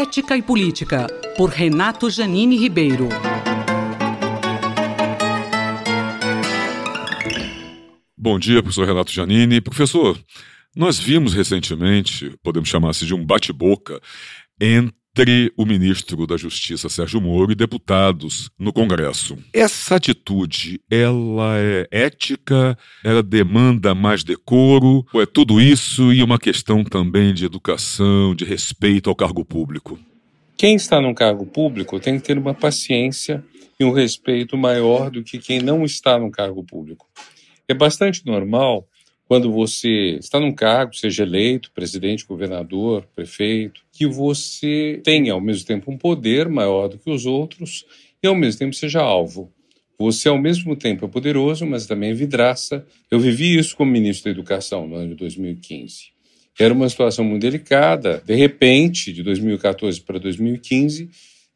Ética e Política, por Renato Janine Ribeiro. Bom dia, professor Renato Janine. Professor, nós vimos recentemente, podemos chamar se de um bate-boca, entre o ministro da Justiça, Sérgio Moro, e deputados no Congresso. Essa atitude, ela é ética? Ela demanda mais decoro? Ou é tudo isso e uma questão também de educação, de respeito ao cargo público? Quem está num cargo público tem que ter uma paciência e um respeito maior do que quem não está num cargo público. É bastante normal quando você está num cargo, seja eleito, presidente, governador, prefeito, que você tenha ao mesmo tempo um poder maior do que os outros e ao mesmo tempo seja alvo. Você ao mesmo tempo é poderoso, mas também é vidraça. Eu vivi isso como ministro da Educação no ano de 2015. Era uma situação muito delicada. De repente, de 2014 para 2015,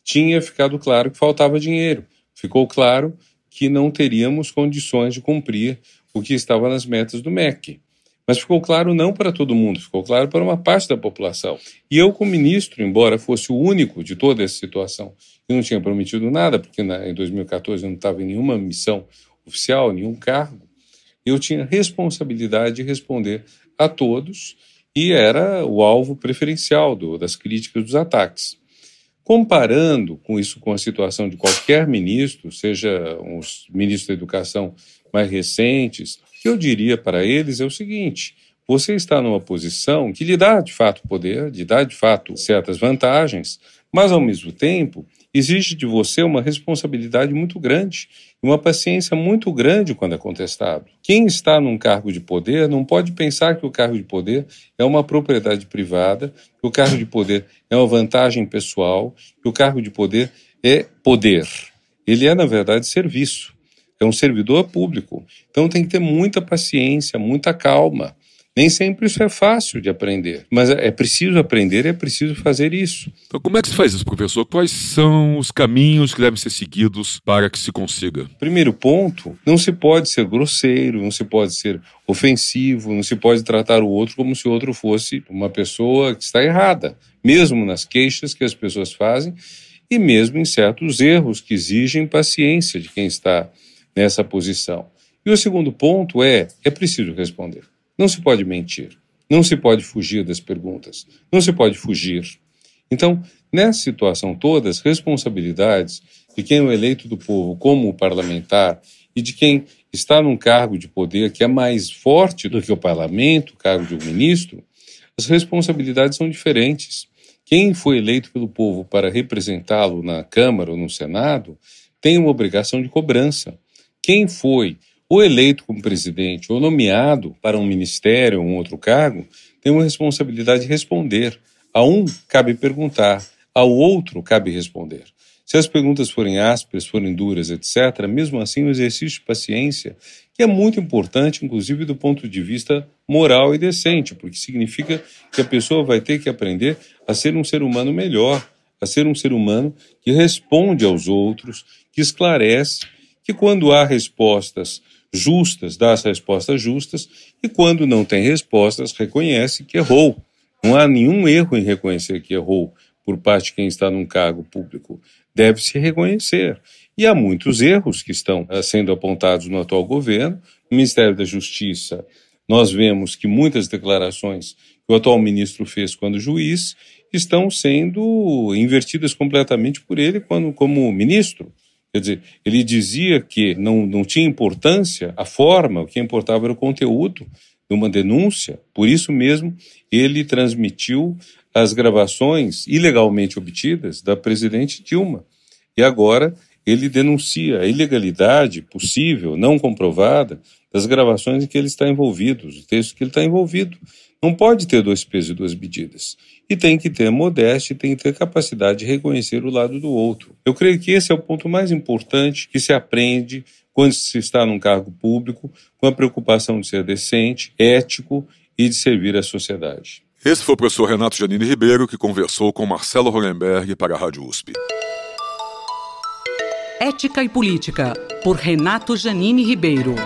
tinha ficado claro que faltava dinheiro. Ficou claro que não teríamos condições de cumprir o que estava nas metas do MEC. Mas ficou claro não para todo mundo, ficou claro para uma parte da população. E eu, como ministro, embora fosse o único de toda essa situação, que não tinha prometido nada, porque na, em 2014 eu não estava em nenhuma missão oficial, nenhum cargo, eu tinha responsabilidade de responder a todos e era o alvo preferencial do, das críticas dos ataques. Comparando com isso com a situação de qualquer ministro, seja os ministros da educação mais recentes, o que eu diria para eles é o seguinte: você está numa posição que lhe dá de fato poder, lhe dá de fato certas vantagens, mas ao mesmo tempo exige de você uma responsabilidade muito grande e uma paciência muito grande quando é contestado. Quem está num cargo de poder não pode pensar que o cargo de poder é uma propriedade privada, que o cargo de poder é uma vantagem pessoal, que o cargo de poder é poder. Ele é, na verdade, serviço é um servidor público. Então tem que ter muita paciência, muita calma. Nem sempre isso é fácil de aprender, mas é preciso aprender e é preciso fazer isso. Então, como é que se faz isso, professor? Quais são os caminhos que devem ser seguidos para que se consiga? Primeiro ponto: não se pode ser grosseiro, não se pode ser ofensivo, não se pode tratar o outro como se o outro fosse uma pessoa que está errada, mesmo nas queixas que as pessoas fazem e mesmo em certos erros que exigem paciência de quem está nessa posição. E o segundo ponto é: é preciso responder. Não se pode mentir. Não se pode fugir das perguntas. Não se pode fugir. Então, nessa situação toda, as responsabilidades de quem é eleito do povo como parlamentar e de quem está num cargo de poder que é mais forte do que o parlamento, o cargo de um ministro, as responsabilidades são diferentes. Quem foi eleito pelo povo para representá-lo na Câmara ou no Senado tem uma obrigação de cobrança quem foi ou eleito como presidente ou nomeado para um ministério ou um outro cargo tem uma responsabilidade de responder. A um cabe perguntar, ao outro cabe responder. Se as perguntas forem ásperas, forem duras, etc., mesmo assim o exercício de paciência, que é muito importante, inclusive do ponto de vista moral e decente, porque significa que a pessoa vai ter que aprender a ser um ser humano melhor, a ser um ser humano que responde aos outros, que esclarece que quando há respostas justas, dá as respostas justas, e quando não tem respostas, reconhece que errou. Não há nenhum erro em reconhecer que errou por parte de quem está num cargo público. Deve-se reconhecer. E há muitos erros que estão eh, sendo apontados no atual governo. No Ministério da Justiça, nós vemos que muitas declarações que o atual ministro fez quando juiz estão sendo invertidas completamente por ele quando, como ministro. Quer dizer, ele dizia que não, não tinha importância a forma, o que importava era o conteúdo de uma denúncia, por isso mesmo ele transmitiu as gravações ilegalmente obtidas da presidente Dilma. E agora ele denuncia a ilegalidade possível, não comprovada, das gravações em que ele está envolvido, os textos que ele está envolvido. Não pode ter dois pesos e duas medidas. E tem que ter modéstia, tem que ter capacidade de reconhecer o lado do outro. Eu creio que esse é o ponto mais importante que se aprende quando se está num cargo público, com a preocupação de ser decente, ético e de servir à sociedade. Esse foi o professor Renato Janine Ribeiro, que conversou com Marcelo Hollenberg para a Rádio USP. Ética e Política, por Renato Janine Ribeiro.